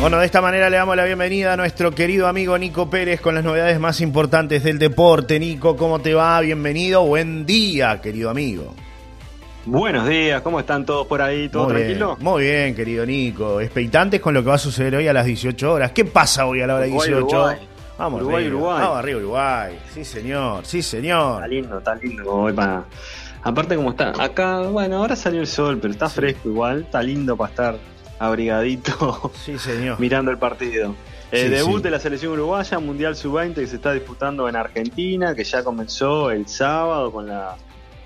Bueno, de esta manera le damos la bienvenida a nuestro querido amigo Nico Pérez con las novedades más importantes del deporte. Nico, ¿cómo te va? Bienvenido. Buen día, querido amigo. Buenos días, ¿cómo están todos por ahí? ¿Todo muy tranquilo? Bien, muy bien, querido Nico. Expectantes con lo que va a suceder hoy a las 18 horas. ¿Qué pasa hoy a la hora 18? Uruguay. Vamos, Uruguay, arriba. Uruguay. Vamos arriba, Uruguay. Sí, señor. Sí, señor. Está lindo, está lindo. Hoy para... Aparte, como está acá, bueno, ahora salió el sol, pero está fresco igual. Está lindo para estar abrigadito Sí, señor. mirando el partido. El Sí, debut sí. de la selección uruguaya, Mundial Sub-20, que se está disputando en Argentina, que ya comenzó el sábado con la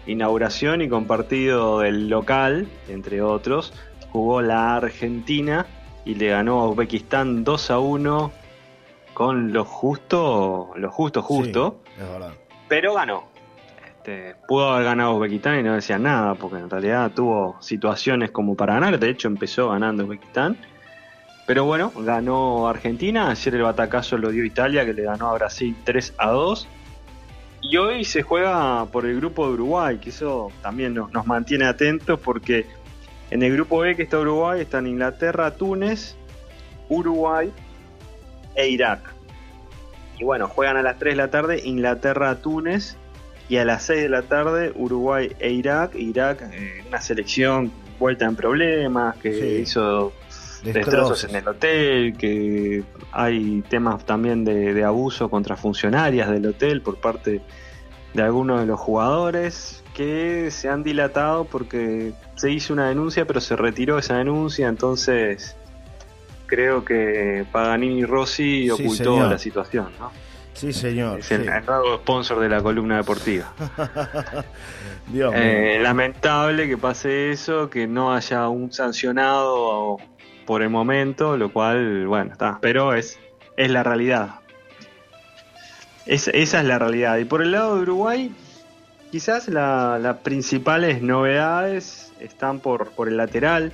inauguración y con partido del local, entre otros. Jugó la Argentina y le ganó a Uzbekistán 2 a 1 con lo justo, lo justo, justo, Sí, es verdad. pero ganó. Este, pudo haber ganado Uzbekistán y no decía nada, porque en realidad tuvo situaciones como para ganar. De hecho, empezó ganando Uzbekistán. Pero bueno, ganó Argentina. Ayer el batacazo lo dio Italia, que le ganó a Brasil 3 a 2. Y hoy se juega por el grupo de Uruguay, que eso también nos, nos mantiene atentos, porque en el grupo B que está Uruguay están Inglaterra, Túnez, Uruguay e Irak. Y bueno, juegan a las 3 de la tarde Inglaterra, Túnez y a las 6 de la tarde Uruguay e Irak. Irak, eh, una selección vuelta en problemas, que Sí. hizo destrozos Destrozos. en el hotel, que hay temas también de, de abuso contra funcionarias del hotel por parte de algunos de los jugadores que se han dilatado porque se hizo una denuncia pero se retiró esa denuncia, entonces creo que Paganini Rossi ocultó la situación, ¿no? Sí, señor. Es el, sí. sponsor de la columna deportiva. Dios. Eh, lamentable que pase eso, que no haya un sancionado por el momento, lo cual, bueno, está, pero es, es la realidad. Es- esa es la realidad. Y por el lado de Uruguay, quizás la- las principales novedades están por, por el lateral,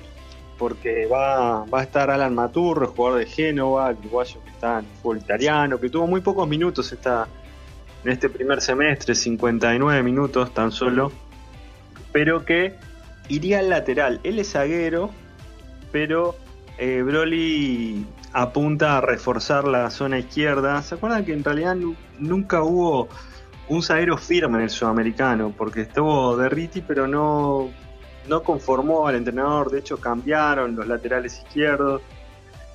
porque va, va a estar Alan Maturro, jugador de Génova, el uruguayo que está en fútbol italiano, que tuvo muy pocos minutos esta, en este primer semestre, 59 minutos tan solo, pero que iría al lateral. Él es zaguero, pero eh, Broly apunta a reforzar la zona izquierda. ¿Se acuerdan que en realidad nu- nunca hubo un zaguero firme en el sudamericano? Porque estuvo Derriti, pero no, no conformó al entrenador. De hecho, cambiaron los laterales izquierdos.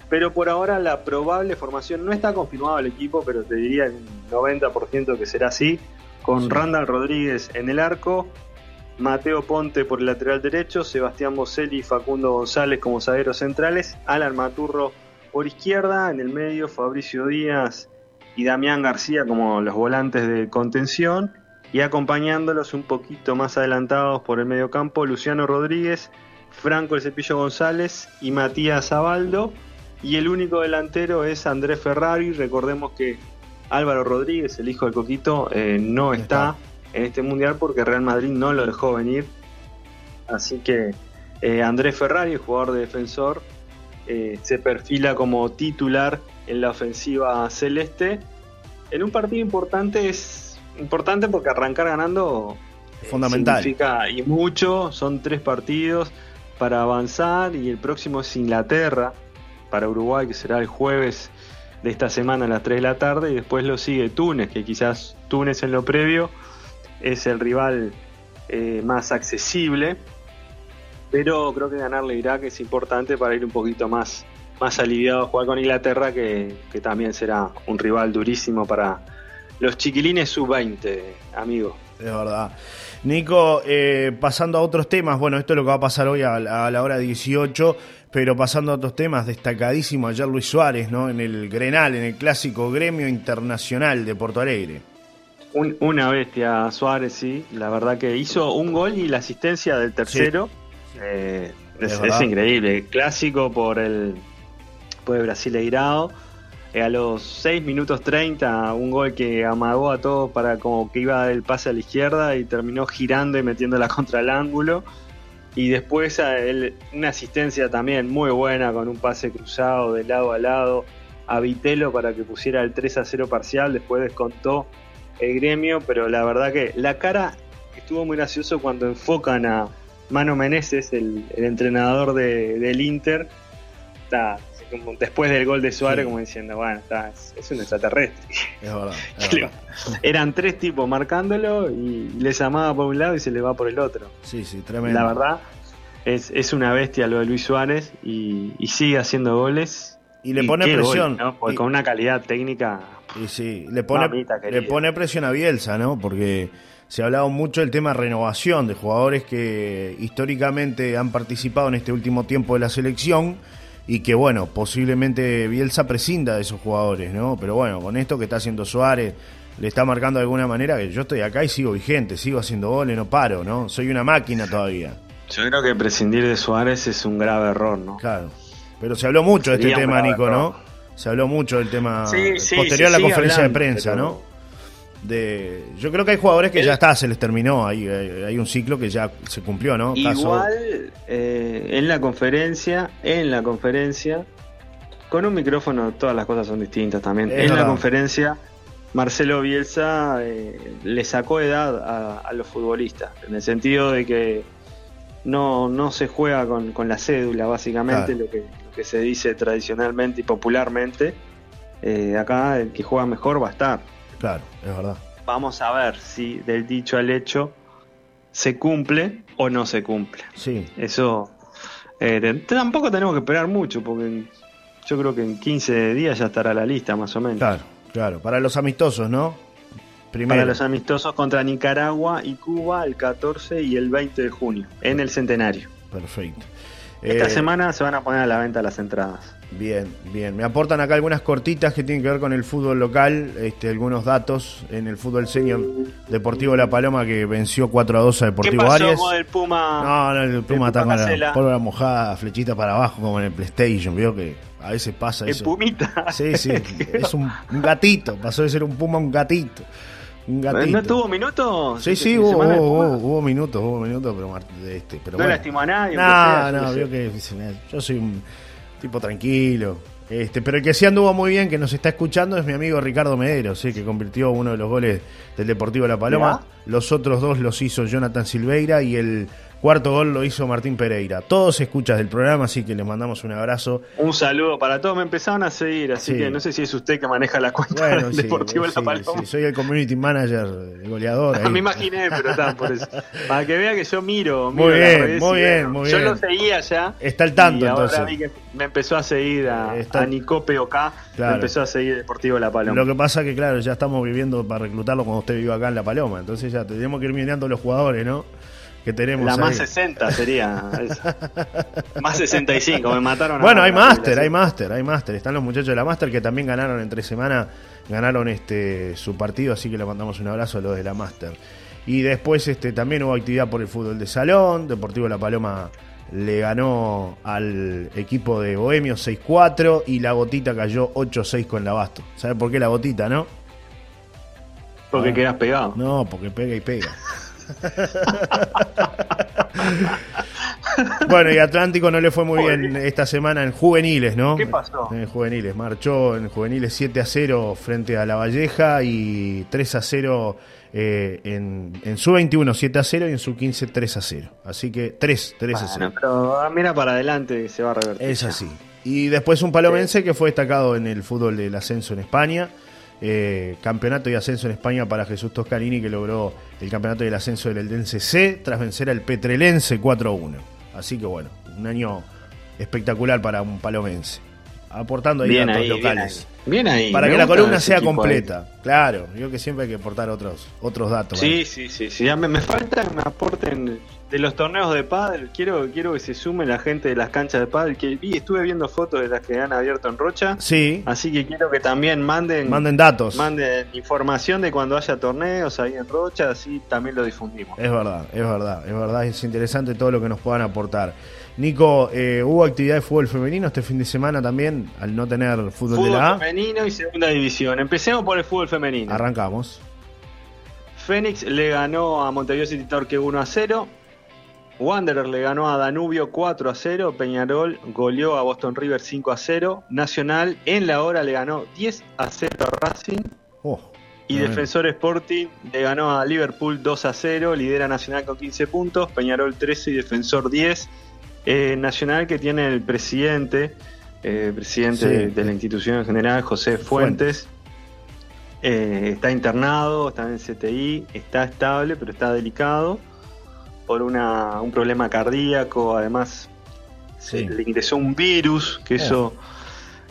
Pero por ahora la probable formación no está confirmado el equipo, pero te diría un 90% que será así. Con. Randall Rodríguez en el arco, Mateo Ponte por el lateral derecho, Sebastián Boselli y Facundo González como zagueros centrales, Alan Maturro por izquierda, en el medio Fabricio Díaz y Damián García como los volantes de contención y acompañándolos un poquito más adelantados por el medio campo Luciano Rodríguez, Franco El Cepillo González y Matías Abaldo y el único delantero es Andrés Ferrari, recordemos que Álvaro Rodríguez, el hijo del Coquito, eh, no está. En este mundial porque Real Madrid no lo dejó venir. Así que eh, Andrés Ferrari, jugador de defensor, eh, se perfila como titular en la ofensiva celeste. En un partido importante es importante porque arrancar ganando eh, Fundamental. significa y mucho, son tres partidos para avanzar y el próximo es Inglaterra para Uruguay que será el jueves de esta semana a las 3 de la tarde y después lo sigue Túnez, que quizás Túnez en lo previo es el rival eh, más accesible, pero creo que ganarle Irak es importante para ir un poquito más, más aliviado a jugar con Inglaterra, que, que también será un rival durísimo para los chiquilines sub-20, amigo. Es verdad. Nico, eh, pasando a otros temas, bueno, esto es lo que va a pasar hoy a, la- a la hora 18, pero pasando a otros temas, destacadísimo ayer Luis Suárez, ¿no? En el Grenal, en el clásico gremio internacional de Porto Alegre. Un- una bestia Suárez, sí, la verdad que hizo un gol y la asistencia del tercero. Eh, Es es, verdad. es increíble. Clásico por el, por el Brasileirao. Eh, a los 6 minutos 30, un gol que amagó a todos para como que iba el pase a la izquierda y terminó girando y metiéndola contra el ángulo. Y después una asistencia también muy buena con un pase cruzado de lado a lado a Vitelo para que pusiera el 3 a 0 parcial. Después descontó el gremio, pero la verdad que la cara estuvo muy gracioso cuando enfocan a Mano Meneses, el, entrenador del Inter. Está, después del gol de Suárez, como diciendo, bueno, está, es, un extraterrestre. Es verdad, Eran tres tipos marcándolo y les amaba por un lado y se le va por el otro. Sí, sí, tremendo. La verdad, es, es una bestia lo de Luis Suárez y, sigue haciendo goles. Y le pone presión. con una calidad técnica. Y sí, le pone, le pone presión a Bielsa, ¿no? Porque se ha hablado mucho del tema renovación de jugadores que históricamente han participado en este último tiempo de la selección y que bueno, posiblemente Bielsa prescinda de esos jugadores, ¿no? Pero bueno, con esto que está haciendo Suárez, le está marcando de alguna manera que yo estoy acá y sigo vigente, sigo haciendo goles, no paro, ¿no? Soy una máquina todavía. Yo creo que prescindir de Suárez es un grave error, ¿no? Claro. Pero se habló mucho de este tema, Nico, ¿no? Se habló mucho del tema posterior a la conferencia de prensa, ¿no? De, yo creo que hay jugadores que ya está, se les terminó, hay, hay, un ciclo que ya se cumplió, ¿no? Igual eh, en la conferencia, en la conferencia, con un micrófono todas las cosas son distintas también. en la conferencia, Marcelo Bielsa eh, le sacó edad a, los futbolistas, en el sentido de que no, no se juega con, la cédula, básicamente, lo, que, que se dice tradicionalmente y popularmente. Eh, acá el que juega mejor va a estar. Claro, es verdad. Vamos a ver si del dicho al hecho se cumple o no se cumple. Sí. Eso eh, tampoco tenemos que esperar mucho, porque yo creo que en 15 días ya estará la lista, más o menos. Claro, claro. Para los amistosos, ¿no? Primero. Para los amistosos contra Nicaragua y Cuba el 14 y el 20 de junio, en el centenario. Perfecto. Esta eh, semana se van a poner a la venta las entradas. Bien, bien. Me aportan acá algunas cortitas que tienen que ver con el fútbol local, este, algunos datos en el fútbol senior Deportivo La Paloma que venció 4 a 2 a Deportivo ¿Qué pasó Con el Puma? No, no, el Puma está con la pólvora mojada, flechita para abajo como en el PlayStation, veo que a veces pasa eso. ¿El Pumita? Sí, sí, es un, gatito, pasó de ser un Puma a un gatito. Un gatito. ¿No tuvo minutos? Sí, sí, hubo, hubo, hubo, minutos, hubo minutos, pero, este, pero no bueno. lastimó a nadie. No, no, vio que yo soy un tipo tranquilo. Este, pero el que sí anduvo muy bien, que nos está escuchando, es mi amigo Ricardo Medero, ¿sí? que convirtió uno de los goles del Deportivo La Paloma. Los otros dos los hizo Jonathan Silveira y el Cuarto gol lo hizo Martín Pereira. Todos escuchas del programa, así que les mandamos un abrazo. Un saludo para todos. Me empezaron a seguir, así que no sé si es usted que maneja la cuenta del Deportivo La Paloma. soy el community manager, el goleador. me imaginé, pero está, por eso. Para que vea que yo miro. muy bien, muy bien, muy bien. Yo lo seguía ya. Está al tanto, entonces. me empezó a seguir a, Está... a Nicope Oca, me empezó a seguir Deportivo La Paloma. Lo que pasa que, claro, ya estamos viviendo para reclutarlo cuando usted vive acá en La Paloma. Entonces ya tenemos que ir mirando los jugadores, ¿no? Que tenemos. La más 60 sería. más 65, me mataron. Bueno, hay máster, hay máster, hay máster. Están los muchachos de la máster que también ganaron entre semana, ganaron este su partido, así que le mandamos un abrazo a los de la máster. Y después este también hubo actividad por el fútbol de salón, Deportivo La Paloma le ganó al equipo de Bohemio 6-4 y la gotita cayó 8-6 con la Basto. ¿Sabes por qué la gotita, no? Porque quedas pegado. No, porque pega y pega. bueno, y Atlántico no le fue muy bien esta semana en juveniles, ¿no? ¿Qué pasó? En juveniles. Marchó en juveniles 7 a 0 frente a La Valleja y 3 a 0 eh, en, en, su 21 7 a 0 y en su 15 3 a 0. Así que 3, 3 a 0. Pero ah, mira para adelante se va a revertir. Es así. Y después un palomense que fue destacado en el fútbol del ascenso en España. Eh, campeonato y ascenso en España para Jesús Toscanini, que logró el campeonato y el ascenso del Eldense C tras vencer al Petrelense 4-1. Así que bueno, un año espectacular para un palomense. Aportando ahí datos locales. Bien ahí. Para que la columna sea completa. Claro, yo que siempre hay que aportar otros, otros datos. Sí, sí, sí, sí. me, me falta que me aporten de los torneos de pádel, quiero, quiero que se sume la gente de las canchas de pádel, que vi, estuve viendo fotos de las que han abierto en Rocha. Sí. Así que quiero que también manden manden datos. Manden información de cuando haya torneos ahí en Rocha, así también lo difundimos. Es verdad, es verdad, es verdad, es interesante todo lo que nos puedan aportar. Nico, eh, ¿hubo actividad de fútbol femenino este fin de semana también, al no tener fútbol, de la A? femenino y segunda división. Empecemos por el fútbol femenino. Arrancamos. Fénix le ganó a Montevideo City Torque 1 a 0. Wanderer le ganó a Danubio 4 a 0, Peñarol goleó a Boston River 5 a 0, Nacional en la hora le ganó 10 a 0 a Racing Oh, y. Defensor Sporting le ganó a Liverpool 2 a 0, lidera Nacional con 15 puntos, Peñarol 13 y Defensor 10. Eh, Nacional que tiene el presidente, eh, presidente Sí. de, de la institución en general, José Fuentes. Eh, está internado, está en CTI, está estable, pero está delicado por una, un problema cardíaco. Además, se le ingresó un virus, que eso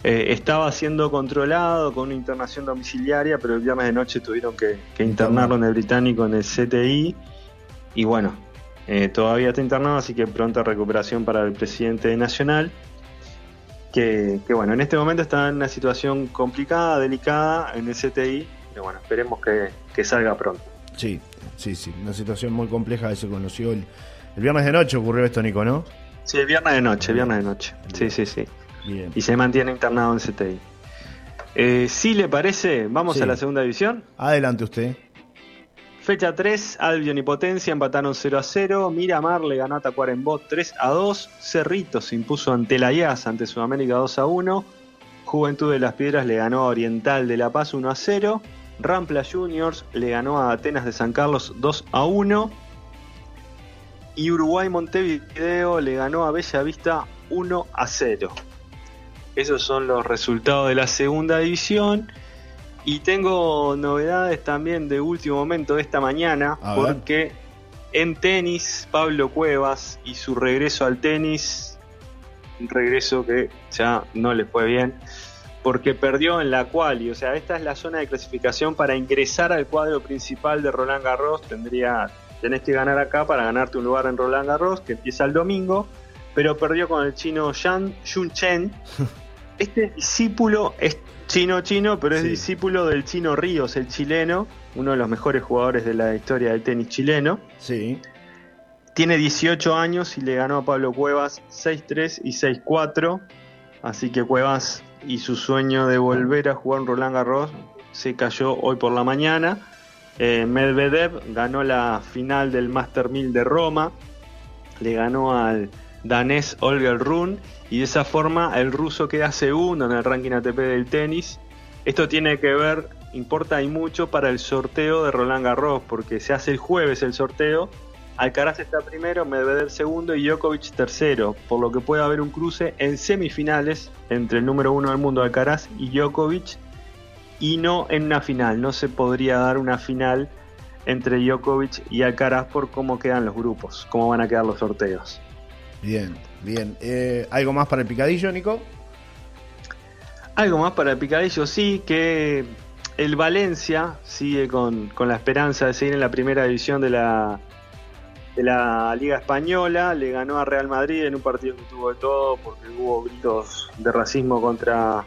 eh, estaba siendo controlado con una internación domiciliaria, pero el viernes de noche tuvieron que, que internarlo en el británico, en el CTI. Y bueno, eh, todavía está internado, así que pronta recuperación para el presidente de Nacional. Que, que bueno, en este momento está en una situación complicada, delicada en el CTI. Pero bueno, esperemos que, que salga pronto. sí, sí, sí. Una situación muy compleja que se conoció el, el viernes de noche ocurrió esto, Nico, ¿no? Sí, viernes de noche, viernes de noche. Sí, sí, sí. Bien. Y se mantiene internado en CTI. Eh, si le parece, vamos Sí. a la segunda división. Adelante usted. Fecha 3, Albion y Potencia empataron 0 a 0. Miramar le ganó a Tacuarembó 3 a 2. Cerrito se impuso ante la IAS, ante Sudamérica 2 a 1. Juventud de las Piedras le ganó a Oriental de La Paz 1 a 0. Rampla Juniors le ganó a Atenas de San Carlos 2 a 1. Y Uruguay Montevideo le ganó a Bella Vista 1 a 0. Esos son los resultados de la segunda división. Y tengo novedades también de último momento de esta mañana, A ver. porque en tenis, Pablo Cuevas y su regreso al tenis, un regreso que ya no le fue bien, porque perdió en la quali, o sea, esta es la zona de clasificación para ingresar al cuadro principal de Roland Garros, tendría, tenés que ganar acá para ganarte un lugar en Roland Garros, que empieza el domingo, pero perdió con el chino Yan Yun Chen. Este discípulo es chino chino, pero es Sí. discípulo del chino Ríos, el chileno, uno de los mejores jugadores de la historia del tenis chileno. Sí. Tiene 18 años y le ganó a Pablo Cuevas 6-3 y 6-4. Así que Cuevas y su sueño de volver a jugar en Roland Garros se cayó hoy por la mañana. Eh, Medvedev ganó la final del Master 1000 de Roma. Le ganó al danés Holger Rune. Y de esa forma el ruso queda segundo en el ranking ATP del tenis. Esto tiene que ver, importa y mucho para el sorteo de Roland Garros, porque se hace el jueves el sorteo. Alcaraz está primero, Medvedev segundo y Djokovic tercero, por lo que puede haber un cruce en semifinales entre el número uno del mundo Alcaraz y Djokovic, y no en una final. No se podría dar una final entre Djokovic y Alcaraz por cómo quedan los grupos, cómo van a quedar los sorteos. Bien, bien. Eh, ¿Algo más para el picadillo, Nico? Algo más para el picadillo, sí, que el Valencia sigue con, con la esperanza de seguir en la primera división de la, de la Liga Española. Le ganó a Real Madrid en un partido que tuvo de todo porque hubo gritos de racismo contra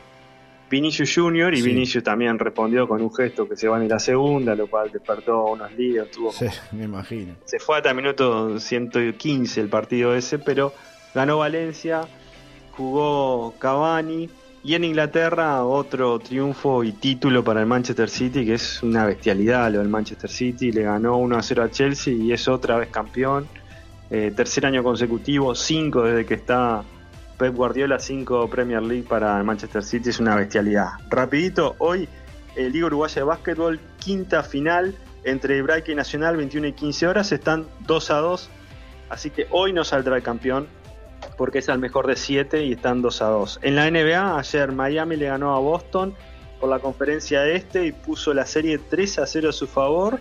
Vinicius Junior y Sí. Vinicius también respondió con un gesto que se van a ir a segunda, lo cual despertó unos líos. Tuvo Sí, me imagino. se fue hasta el minuto 115 el partido ese, pero ganó Valencia, jugó Cavani y en Inglaterra otro triunfo y título para el Manchester City, que es una bestialidad lo del Manchester City, le ganó 1 a 0 a Chelsea y es otra vez campeón. Eh, tercer año consecutivo, 5 desde que está Pep Guardiola, 5 Premier League para el Manchester City, es una bestialidad. Rapidito, hoy eh, Liga Uruguaya de Básquetbol, quinta final entre Hebraica y Nacional, 21 y 15 horas, están 2 a 2, así que hoy no saldrá el campeón porque es al mejor de 7 y están 2 a 2. En la NBA, ayer Miami le ganó a Boston por la conferencia este y puso la serie 3 a 0 a su favor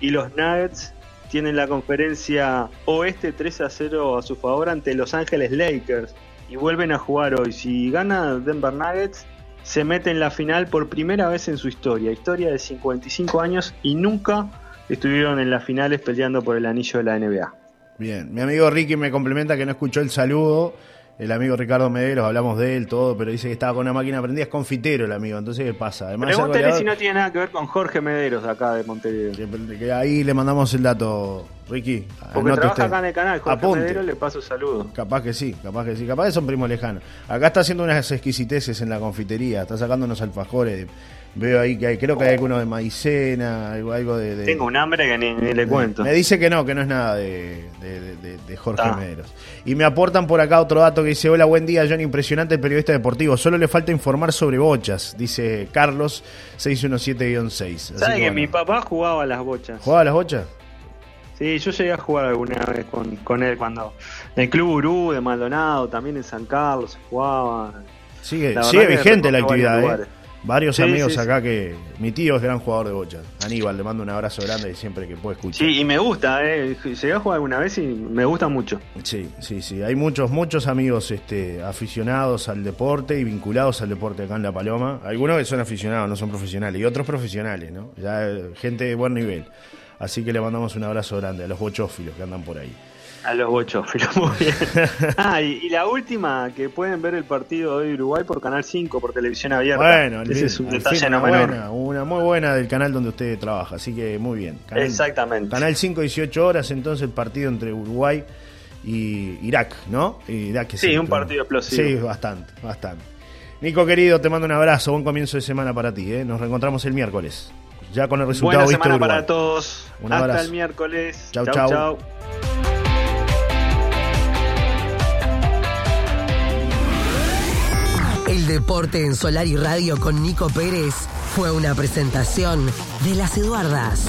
y los Nuggets tienen la conferencia oeste 3 a 0 a su favor ante Los Ángeles Lakers y vuelven a jugar hoy. Si gana Denver Nuggets, se mete en la final por primera vez en su historia, historia de 55 años y nunca estuvieron en las finales peleando por el anillo de la NBA. Bien. Mi amigo Ricky me complementa que no escuchó el saludo. El amigo Ricardo Mederos, hablamos de él, todo, pero dice que estaba con una máquina prendida. Es confitero el amigo, entonces ¿qué pasa? Además, Pregúntele goleador, si no tiene nada que ver con Jorge Mederos de acá de Montevideo. que- que ahí le mandamos el dato Ricky. Porque trabaja usted. acá en el canal, Jorge Apunte. Medero, le paso saludos. Capaz que sí, capaz que sí, capaz que son primos lejanos. Acá está haciendo unas exquisiteces en la confitería, está sacando unos alfajores. Veo ahí que hay, creo que hay alguno de maicena, algo, algo de, de- Tengo un hambre que ni, ni le cuento. Me dice que no, que no es nada de, de- de- Jorge Ah. Mederos. Y me aportan por acá otro dato que dice, hola, buen día, John, impresionante periodista deportivo. Solo le falta informar sobre bochas, dice Carlos 617-6. Así ¿Sabes que bueno. mi papá jugaba a las bochas? ¿Jugaba a las bochas? Sí, yo llegué a jugar alguna vez con, con él cuando en el Club Urú de Maldonado, también en San Carlos se jugaba. Sigue, sigue vigente la actividad, ¿eh? Varios Sí, amigos sí, acá que... Mi tío es gran jugador de bochas. Aníbal, le mando un abrazo grande y siempre que puede escuchar. Sí, y me gusta, eh. Llegué a jugar alguna vez y me gusta mucho. Sí, sí, sí. Hay muchos, muchos amigos este, aficionados al deporte y vinculados al deporte acá en La Paloma. Algunos que son aficionados, no son profesionales. Y otros profesionales, ¿no? Ya eh, gente de buen nivel. Así que le mandamos un abrazo grande a los bochófilos que andan por ahí. A los bochófilos, muy bien. Ah, y, y la última, que pueden ver el partido de Uruguay por Canal 5, por televisión abierta. Bueno, ese es un al detalle no una menor. buena, una muy buena del canal donde usted trabaja. Así que muy bien. Canal, Exactamente. Canal 5, 18 horas, entonces el partido entre Uruguay y Irak, ¿no? Irak Sí, un partido explosivo. Sí, bastante, bastante. Nico querido, te mando un abrazo, buen comienzo de semana para ti, ¿eh? Nos reencontramos el miércoles. Ya con el resultado Buena semana Uruguay. para todos. Un Hasta abrazo. el miércoles. Chau, chau. chau. chau. El deporte en Solar y Radio con Nico Pérez fue una presentación de las Eduardas.